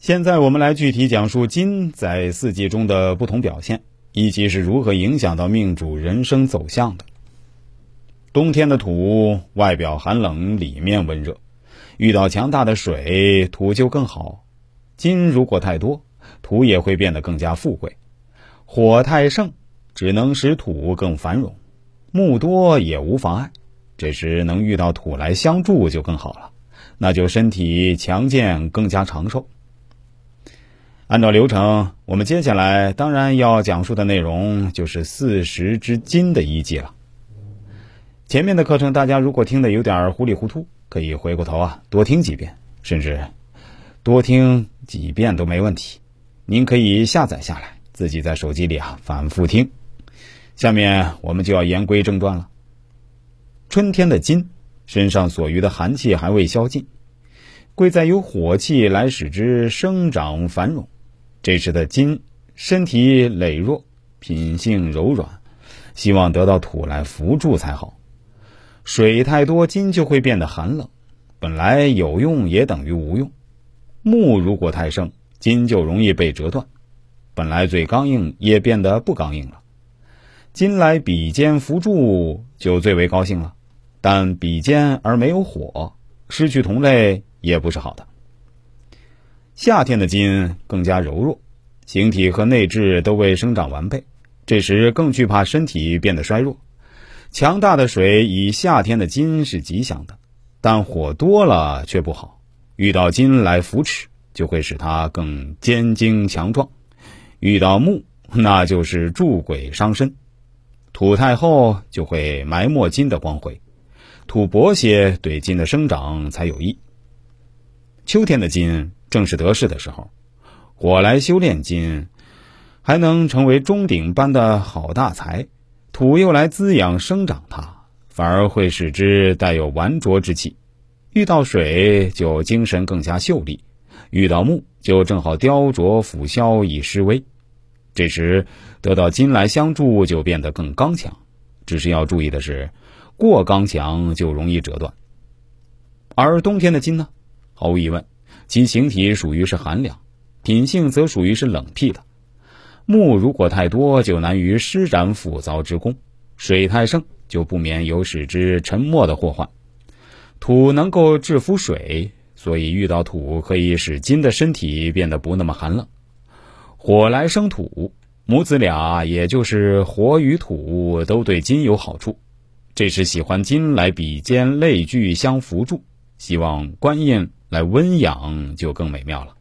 现在我们来具体讲述金在四季中的不同表现，以及是如何影响到命主人生走向的。冬天的土外表寒冷，里面温热，遇到强大的水，土就更好。金如果太多，土也会变得更加富贵；火太盛，只能使土更繁荣；木多也无妨碍。这时能遇到土来相助就更好了，那就身体强健，更加长寿。按照流程，我们接下来当然要讲述的内容就是四时之金的依据了。前面的课程大家如果听得有点糊里糊涂，可以回过头啊多听几遍，甚至多听几遍都没问题。您可以下载下来，自己在手机里啊反复听。下面我们就要言归正传了。春天的金身上所余的寒气还未消尽，贵在有火气来使之生长繁荣。这时的金，身体羸弱，品性柔软，希望得到土来扶助才好。水太多，金就会变得寒冷，本来有用也等于无用。木如果太盛，金就容易被折断，本来最刚硬也变得不刚硬了。金来比肩扶助，就最为高兴了，但比肩而没有火，失去同类也不是好的。夏天的金更加柔弱，形体和内质都未生长完备，这时更惧怕身体变得衰弱。强大的水以夏天的金是吉祥的，但火多了却不好。遇到金来扶持，就会使它更坚精强壮；遇到木，那就是助鬼伤身。土太厚，就会埋没金的光辉；土薄些，对金的生长才有益。秋天的金。正是得势的时候，火来修炼金，还能成为钟鼎般的好大才；土又来滋养生长它，反而会使之带有顽拙之气。遇到水就精神更加秀丽，遇到木就正好雕琢腐削以示威。这时得到金来相助，就变得更刚强。只是要注意的是，过刚强就容易折断。而冬天的金呢，毫无疑问。其形体属于是寒凉，品性则属于是冷僻的。木如果太多，就难于施展斧凿之功；水太盛，就不免有使之沉没的祸患。土能够制服水，所以遇到土可以使金的身体变得不那么寒冷。火来生土，母子俩也就是火与土都对金有好处。这时喜欢金来比肩类聚相扶助，希望观印。来温养就更美妙了。